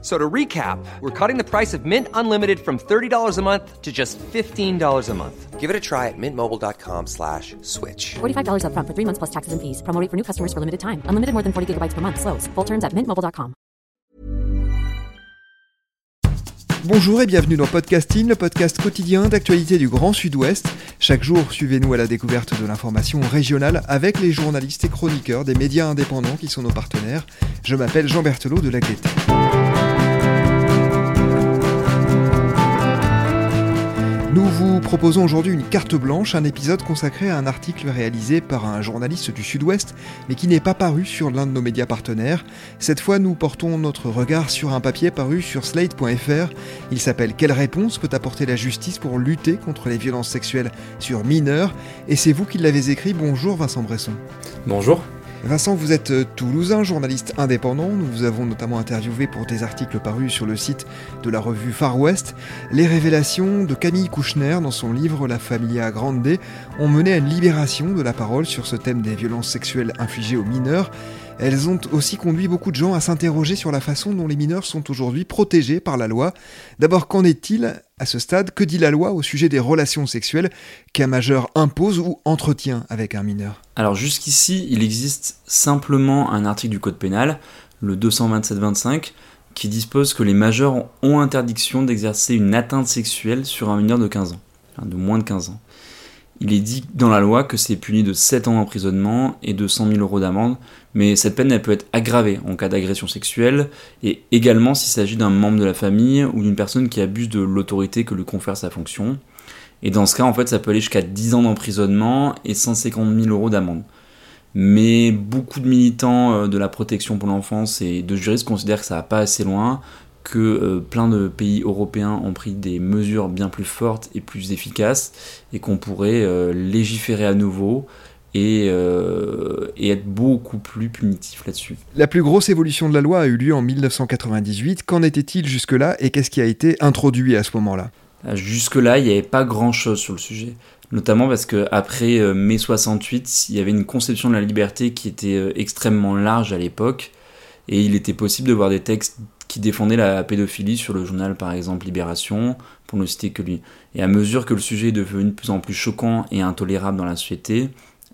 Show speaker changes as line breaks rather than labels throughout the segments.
So to recap, we're cutting the price of Mint Unlimited from $30 a month to just $15 a month.
Give it a try at mintmobile.com slash switch.
$45 upfront for three months plus taxes and fees. Promo rate for new customers for limited time. Unlimited more than 40 gigabytes per month. Slows. Full terms at mintmobile.com.
Bonjour et bienvenue dans Podcasting, le podcast quotidien d'actualité du Grand Sud-Ouest. Chaque jour, suivez-nous à la découverte de l'information régionale avec les journalistes et chroniqueurs des médias indépendants qui sont nos partenaires. Je m'appelle Jean Berthelot de l'Agleté. Nous vous proposons aujourd'hui une carte blanche, un épisode consacré à un article réalisé par un journaliste du Sud-Ouest, mais qui n'est pas paru sur l'un de nos médias partenaires. Cette fois, nous portons notre regard sur un papier paru sur slate.fr. Il s'appelle Quelle réponse peut apporter la justice pour lutter contre les violences sexuelles sur mineurs? Et c'est vous qui l'avez écrit. Bonjour Vincent Bresson.
Bonjour.
Vincent, vous êtes euh, toulousain, journaliste indépendant. Nous vous avons notamment interviewé pour des articles parus sur le site de la revue Far West. Les révélations de Camille Kouchner dans son livre La Familia Grande ont mené à une libération de la parole sur ce thème des violences sexuelles infligées aux mineurs. Elles ont aussi conduit beaucoup de gens à s'interroger sur la façon dont les mineurs sont aujourd'hui protégés par la loi. D'abord, qu'en est-il à ce stade? Que dit la loi au sujet des relations sexuelles qu'un majeur impose ou entretient avec un mineur?
Alors jusqu'ici, il existe simplement un article du Code pénal, le 227-25, qui dispose que les majeurs ont interdiction d'exercer une atteinte sexuelle sur un mineur de 15 ans, de moins de 15 ans. Il est dit dans la loi que c'est puni de 7 ans d'emprisonnement et de 100 000 euros d'amende, mais cette peine elle peut être aggravée en cas d'agression sexuelle et également s'il s'agit d'un membre de la famille ou d'une personne qui abuse de l'autorité que lui confère sa fonction. Et dans ce cas, en fait, ça peut aller jusqu'à 10 ans d'emprisonnement et 150 000 euros d'amende. Mais beaucoup de militants euh, de la protection pour l'enfance et de juristes considèrent que ça va pas assez loin, que euh, plein de pays européens ont pris des mesures bien plus fortes et plus efficaces et qu'on pourrait euh, légiférer à nouveau et, euh, et, être beaucoup plus punitif là-dessus.
La plus grosse évolution de la loi a eu lieu en 1998. Qu'en était-il jusque-là et qu'est-ce qui a été introduit à ce moment-là?
Jusque-là, il n'y avait pas grand-chose sur le sujet. Notamment parce qu'après mai 68, il y avait une conception de la liberté qui était extrêmement large à l'époque et il était possible de voir des textes qui défendaient la pédophilie sur le journal par exemple Libération, pour ne citer que lui. Et à mesure que le sujet est devenu de plus en plus choquant et intolérable dans la société,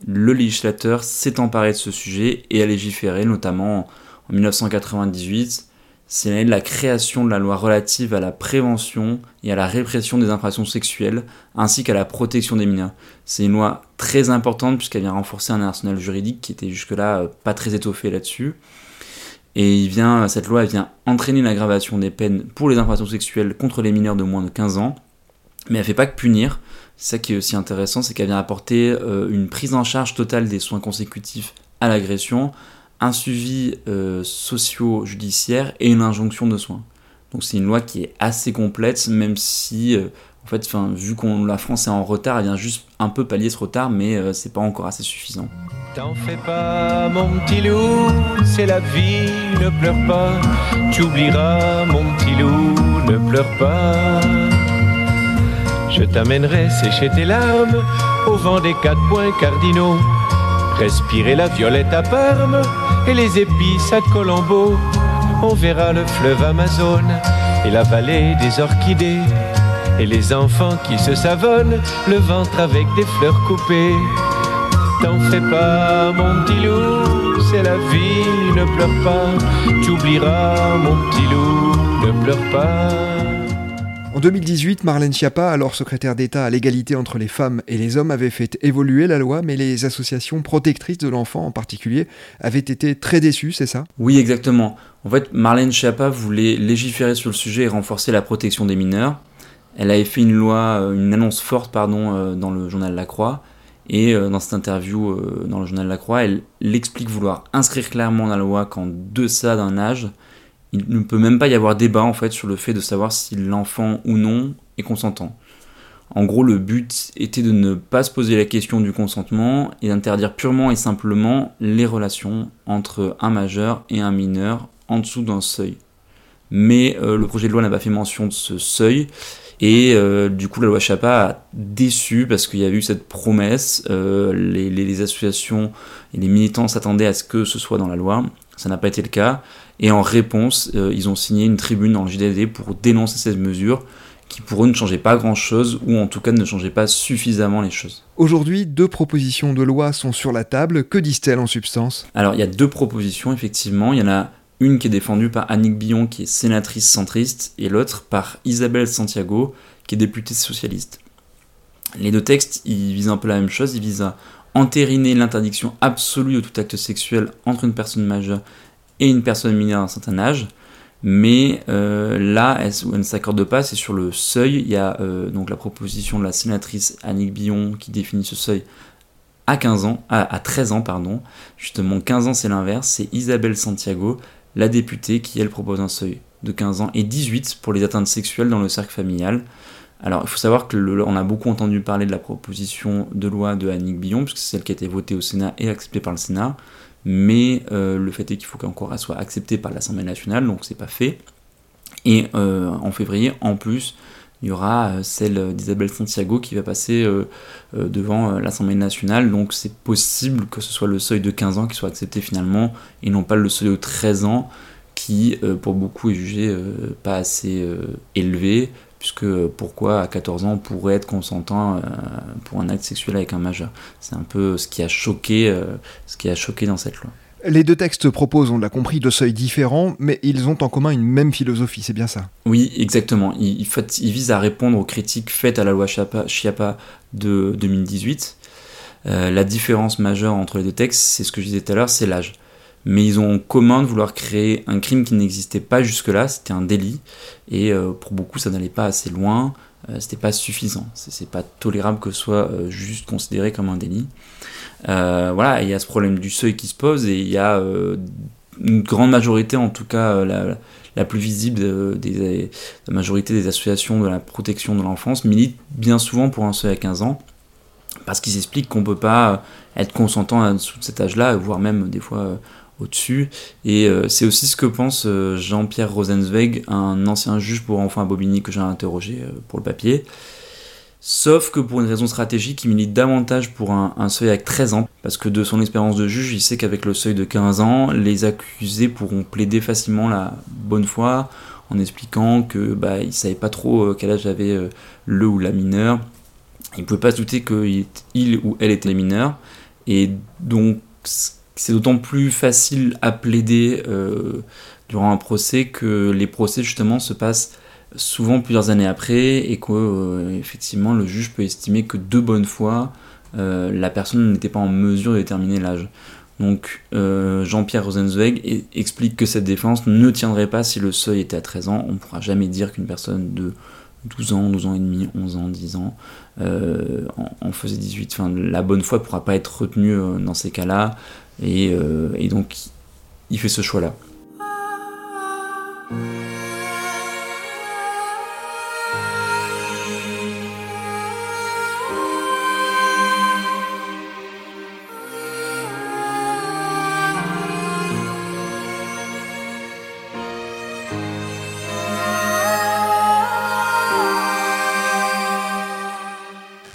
le législateur s'est emparé de ce sujet et a légiféré, notamment en 1998. C'est l'année de la création de la loi relative à la prévention et à la répression des infractions sexuelles, ainsi qu'à la protection des mineurs. C'est une loi très importante puisqu'elle vient renforcer un arsenal juridique qui était jusque-là euh, pas très étoffé là-dessus. Et il vient, cette loi vient entraîner l'aggravation des peines pour les infractions sexuelles contre les mineurs de moins de 15 ans. Mais elle fait pas que punir. Ça qui est aussi intéressant, c'est qu'elle vient apporter euh, une prise en charge totale des soins consécutifs à l'agression, un suivi euh, socio-judiciaire et une injonction de soins. Donc c'est une loi qui est assez complète, même si euh, en fait, vu qu'on la France est en retard, elle vient juste un peu pallier ce retard, mais euh, c'est pas encore assez suffisant.
T'en fais pas, mon petit loup, c'est la vie, ne pleure pas. Tu oublieras, mon petit loup, ne pleure pas. Je t'amènerai sécher tes larmes au vent des quatre points cardinaux. Respirer la violette à Parme et les épices à Colombo. On verra le fleuve Amazone et la vallée des orchidées et les enfants qui se savonnent le ventre avec des fleurs coupées. T'en fais pas, mon petit loup, c'est la vie, ne pleure pas. Tu oublieras, mon petit loup, ne pleure pas.
En 2018, Marlène Schiappa, alors secrétaire d'État à l'égalité entre les femmes et les hommes, avait fait évoluer la loi, mais les associations protectrices de l'enfant en particulier avaient été très déçues, c'est ça?
Oui, exactement. En fait, Marlène Schiappa voulait légiférer sur le sujet et renforcer la protection des mineurs. Elle avait fait une loi, euh, une annonce forte pardon, euh, dans le journal La Croix. Et euh, dans cette interview dans le journal La Croix, elle, explique vouloir inscrire clairement dans la loi qu'en deçà d'un âge, il ne peut même pas y avoir débat en fait sur le fait de savoir si l'enfant ou non est consentant. En gros, le but était de ne pas se poser la question du consentement et d'interdire purement et simplement les relations entre un majeur et un mineur en dessous d'un seuil. Mais le projet de loi n'a pas fait mention de ce seuil. Et du coup, la loi Chapa a déçu parce qu'il y a eu cette promesse. les, les, associations et les militants s'attendaient à ce que ce soit dans la loi. Ça n'a pas été le cas. Et en réponse, ils ont signé une tribune dans le JDD pour dénoncer cette mesure qui pour eux ne changeait pas grand-chose, ou en tout cas ne changeait pas suffisamment les choses.
Aujourd'hui, deux propositions de loi sont sur la table. Que disent-elles en substance?
Alors, il y a deux propositions, effectivement. Il y en a une qui est défendue par Annick Billon, qui est sénatrice centriste, et l'autre par Isabelle Santiago, qui est députée socialiste. Les deux textes, ils visent un peu la même chose, ils visent à entériner l'interdiction absolue de tout acte sexuel entre une personne majeure et une personne mineure d'un certain âge, mais euh, là, elle, elle ne s'accorde pas, c'est sur le seuil. Il y a euh, donc la proposition de la sénatrice Annick Billon qui définit ce seuil à 15 ans, à, 13 ans, pardon. Justement, 15 ans, c'est l'inverse. C'est Isabelle Santiago, la députée, qui elle propose un seuil de 15 ans et 18 pour les atteintes sexuelles dans le cercle familial. Alors, il faut savoir que on a beaucoup entendu parler de la proposition de loi de Annick Billon, puisque c'est celle qui a été votée au Sénat et acceptée par le Sénat mais euh, le fait est qu'il faut qu'encore elle soit acceptée par l'Assemblée nationale, donc c'est pas fait. Et euh, en février, en plus, il y aura euh, celle d'Isabelle Santiago qui va passer devant l'Assemblée nationale, donc c'est possible que ce soit le seuil de 15 ans qui soit accepté finalement, et non pas le seuil de 13 ans qui, pour beaucoup, est jugé pas assez élevé, puisque pourquoi à 14 ans on pourrait être consentant euh, pour un acte sexuel avec un majeur? C'est un peu ce qui a choqué, euh, ce qui a choqué dans cette loi.
Les deux textes proposent, on l'a compris, deux seuils différents, mais ils ont en commun une même philosophie, c'est bien ça
Oui, exactement. Ils, ils, visent à répondre aux critiques faites à la loi Chiappa de 2018. Euh, la différence majeure entre les deux textes, c'est ce que je disais tout à l'heure, c'est l'âge mais ils ont en commun de vouloir créer un crime qui n'existait pas jusque-là, c'était un délit, et euh, pour beaucoup ça n'allait pas assez loin, euh, c'était pas suffisant, c'est pas tolérable que ce soit euh, juste considéré comme un délit. Voilà, il y a ce problème du seuil qui se pose, et il y a une grande majorité, en tout cas la, plus visible des, la majorité des associations de la protection de l'enfance, milite bien souvent pour un seuil à 15 ans, parce qu'ils expliquent qu'on peut pas être consentant à dessous de cet âge-là, voire même des fois au-dessus. Et euh, c'est aussi ce que pense euh, Jean-Pierre Rosenzweig, un ancien juge pour enfants à Bobigny que j'ai interrogé euh, pour le papier. Sauf que pour une raison stratégique, il milite davantage pour un, seuil avec 13 ans, parce que de son expérience de juge, il sait qu'avec le seuil de 15 ans, les accusés pourront plaider facilement la bonne foi en expliquant que bah, ne savaient pas trop quel âge avait le ou la mineure. Il ne pouvait pas se douter qu'il il ou elle était mineur. Et donc, c'est d'autant plus facile à plaider euh, durant un procès que les procès justement se passent souvent plusieurs années après et que euh, effectivement le juge peut estimer que de bonne foi euh, la personne n'était pas en mesure de déterminer l'âge. Donc Jean-Pierre Rosenzweig explique que cette défense ne tiendrait pas si le seuil était à 13 ans. On ne pourra jamais dire qu'une personne de 12 ans, 12 ans et demi, 11 ans, 10 ans en, faisait 18. Enfin, la bonne foi ne pourra pas être retenue dans ces cas-là. Euh, et, donc, il fait ce choix-là.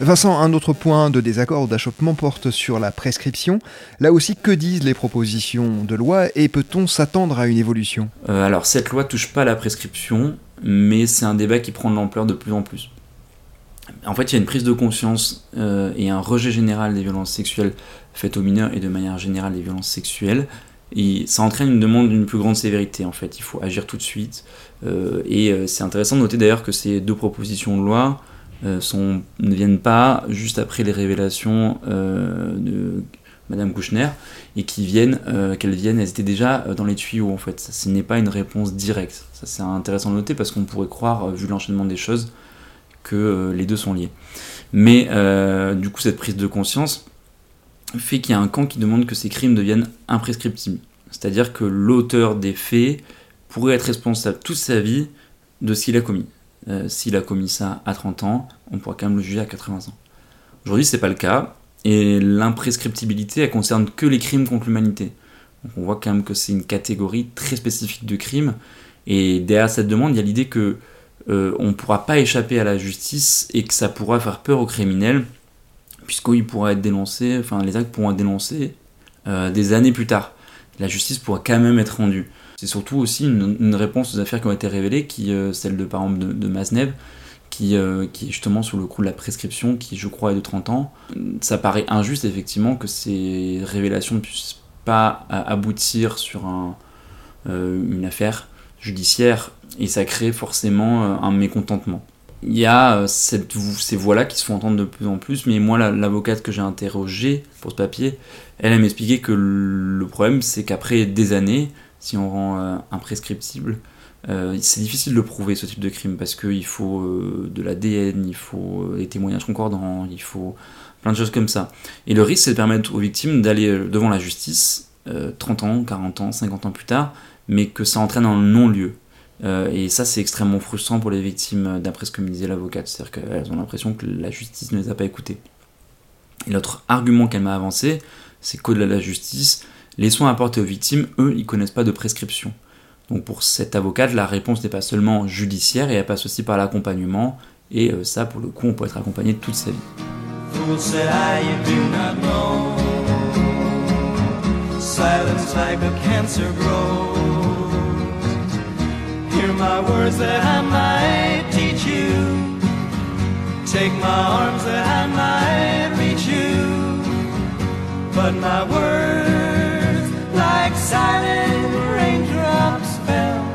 Vincent, un autre point de désaccord ou d'achoppement porte sur la prescription. Là aussi, que disent les propositions de loi et peut-on s'attendre à une évolution?
Euh, Alors, cette loi touche pas à la prescription, mais c'est un débat qui prend de l'ampleur de plus en plus. En fait, il y a une prise de conscience euh, et un rejet général des violences sexuelles faites aux mineurs et de manière générale des violences sexuelles. Ça entraîne une demande d'une plus grande sévérité en fait. Il faut agir tout de suite. Euh, et c'est intéressant de noter d'ailleurs que ces deux propositions de loi sont, ne viennent pas juste après les révélations euh, de Madame Kouchner et qui viennent, euh, qu'elles viennent, elles étaient déjà dans les tuyaux en fait. ce n'est pas une réponse directe. Ça c'est intéressant de noter parce qu'on pourrait croire, vu l'enchaînement des choses, que les deux sont liés. Mais du coup, cette prise de conscience fait qu'il y a un camp qui demande que ces crimes deviennent imprescriptibles. C'est-à-dire que l'auteur des faits pourrait être responsable toute sa vie de ce qu'il a commis. Euh, s'il a commis ça à 30 ans, on pourra quand même le juger à 80 ans. Aujourd'hui, c'est pas le cas, et l'imprescriptibilité, elle concerne que les crimes contre l'humanité. On voit quand même que c'est une catégorie très spécifique de crime. Et derrière cette demande, il y a l'idée que euh, on ne pourra pas échapper à la justice et que ça pourra faire peur aux criminels, puisqu'ils pourra être dénoncés, enfin les actes pourront être dénoncés euh, des années plus tard. La justice pourra quand même être rendue. C'est surtout aussi une, réponse aux affaires qui ont été révélées, qui, euh, celle de par exemple de, de qui, qui, est justement sous le coup de la prescription, qui je crois est de 30 ans. Ça paraît injuste effectivement que ces révélations ne puissent pas aboutir sur un, une affaire judiciaire et ça crée forcément euh, un mécontentement. Il y a euh, ces voix-là qui se font entendre de plus en plus, mais moi, l'avocate que j'ai interrogée pour ce papier, elle, a m'expliqué que le problème, c'est qu'après des années, si on rend euh, imprescriptible, c'est difficile de prouver ce type de crime parce qu'il faut de l'ADN, il faut des témoignages concordants, il faut plein de choses comme ça. Et le risque, c'est de permettre aux victimes d'aller devant la justice 30 ans, 40 ans, 50 ans plus tard, mais que ça entraîne un non-lieu. Euh, et ça, c'est extrêmement frustrant pour les victimes, euh, d'après ce que me disait l'avocate. C'est-à-dire qu'elles ont l'impression que la justice ne les a pas écoutées. Et l'autre argument qu'elle m'a avancé, c'est qu'au-delà de la justice, les soins apportés aux victimes, eux, ils connaissent pas de prescription. Donc pour cette avocate, la réponse n'est pas seulement judiciaire, et elle passe aussi par l'accompagnement. Et euh, ça, pour le coup, on peut être accompagné toute sa vie. But my words, silent raindrops, fell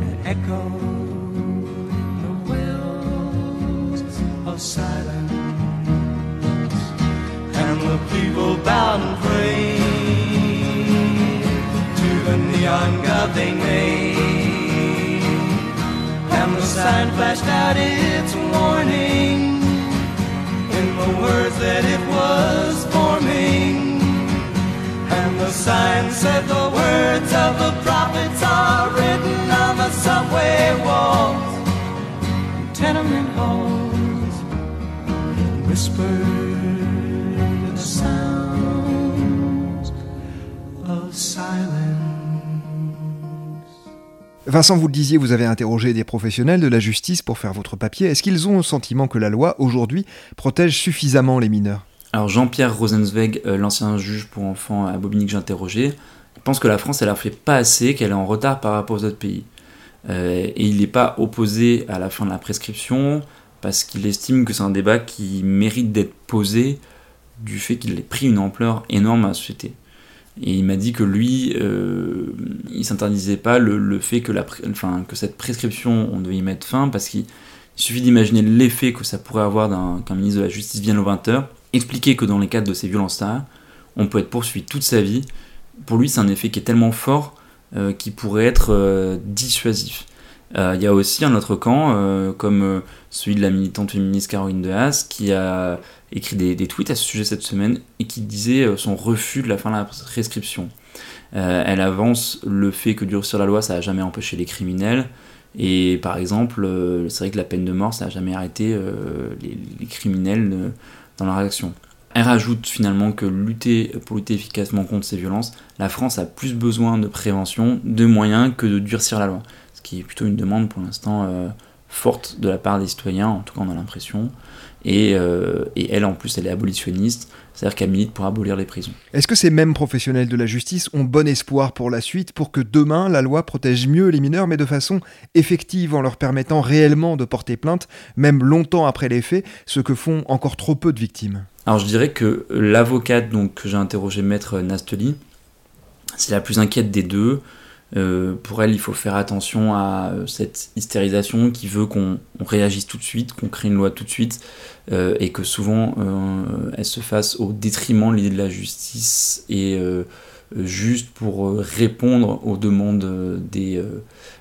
and echoed in the wells of silence. And the people bowed and prayed to the neon god they made. And the sign flashed out its warning in the words that it was
Vincent, vous le disiez, vous avez interrogé des professionnels de la justice pour faire votre papier. Est-ce qu'ils ont le sentiment que la loi, aujourd'hui, protège suffisamment les mineurs?
Alors Jean-Pierre Rosenzweig, euh, l'ancien juge pour enfants à Bobigny que j'ai interrogé, pense que la France, elle a fait pas assez, qu'elle est en retard par rapport aux autres pays. Euh, et il n'est pas opposé à la fin de la prescription, parce qu'il estime que c'est un débat qui mérite d'être posé du fait qu'il ait pris une ampleur énorme à la société. Et il m'a dit que lui, euh, il s'interdisait pas le, fait que, cette prescription, on devait y mettre fin, parce qu'il suffit d'imaginer l'effet que ça pourrait avoir qu'un ministre de la Justice vienne au 20h, expliquer que dans les cadres de ces violences-là, on peut être poursuivi toute sa vie. Pour lui, c'est un effet qui est tellement fort euh, qu'il pourrait être euh, dissuasif. Euh, il y a aussi un autre camp, euh, comme celui de la militante féministe Caroline de Haas, qui a écrit des, tweets à ce sujet cette semaine et qui disait son refus de la fin de la prescription. Elle avance le fait que durcir la loi, ça n'a jamais empêché les criminels. Et par exemple, c'est vrai que la peine de mort, ça n'a jamais arrêté les, criminels dans leur action. Elle rajoute finalement que lutter, pour lutter efficacement contre ces violences, la France a plus besoin de prévention, de moyens que de durcir la loi. Ce qui est plutôt une demande pour l'instant forte de la part des citoyens, en tout cas on a l'impression. Euh, et, elle, en plus, elle est abolitionniste, c'est-à-dire qu'elle milite pour abolir les prisons.
Est-ce que ces mêmes professionnels de la justice ont bon espoir pour la suite, pour que demain, la loi protège mieux les mineurs, mais de façon effective, en leur permettant réellement de porter plainte, même longtemps après les faits, ce que font encore trop peu de victimes?
Alors je dirais que l'avocate donc, que j'ai interrogé, maître Nastoli, c'est la plus inquiète des deux. Euh, pour elle, il faut faire attention à euh, cette hystérisation qui veut qu'on réagisse tout de suite, qu'on crée une loi tout de suite, euh, et que souvent elle se fasse au détriment de l'idée de la justice et juste pour répondre aux demandes des,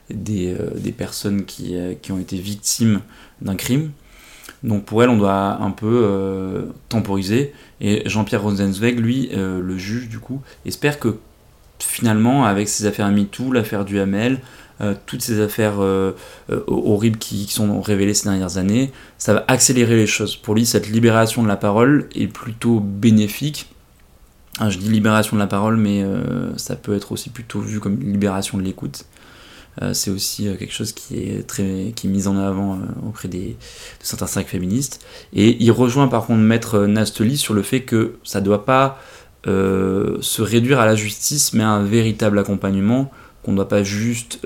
des, personnes qui, qui, ont été victimes d'un crime. Donc pour elle, on doit un peu temporiser. Et Jean-Pierre Rosenzweig, lui, le juge du coup, espère que finalement, avec ces affaires MeToo, l'affaire du Hamel, euh, toutes ces affaires euh, euh, horribles qui, sont révélées ces dernières années, ça va accélérer les choses. Pour lui, cette libération de la parole est plutôt bénéfique je dis libération de la parole, mais ça peut être aussi plutôt vu comme libération de l'écoute. c'est aussi quelque chose qui est très qui est mis en avant auprès des, de certains cercles féministes. Et il rejoint par contre Maître Nastoli sur le fait que ça ne doit pas se réduire à la justice, mais à un véritable accompagnement, qu'on ne doit pas juste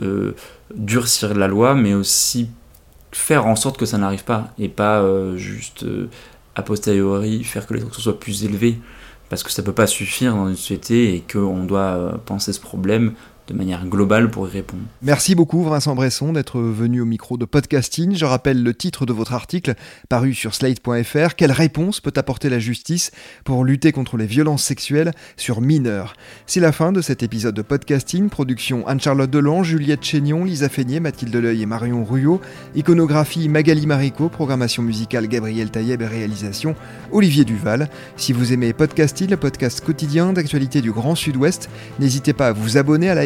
durcir la loi, mais aussi faire en sorte que ça n'arrive pas, et pas euh, juste euh, a posteriori faire que les sanctions soient plus élevées, parce que ça peut pas suffire dans une société et qu'on doit euh, penser ce problème de manière globale pour y répondre.
Merci beaucoup Vincent Bresson d'être venu au micro de podcasting. Je rappelle le titre de votre article paru sur slate.fr. Quelle réponse peut apporter la justice pour lutter contre les violences sexuelles sur mineurs? C'est la fin de cet épisode de podcasting. Production Anne-Charlotte Delan, Juliette Chénion, Lisa Feignet, Mathilde Leuil et Marion Ruyot. Iconographie Magali Marico, programmation musicale Gabriel Taïeb et réalisation Olivier Duval. Si vous aimez podcasting, le podcast quotidien d'actualité du Grand Sud-Ouest, n'hésitez pas à vous abonner à la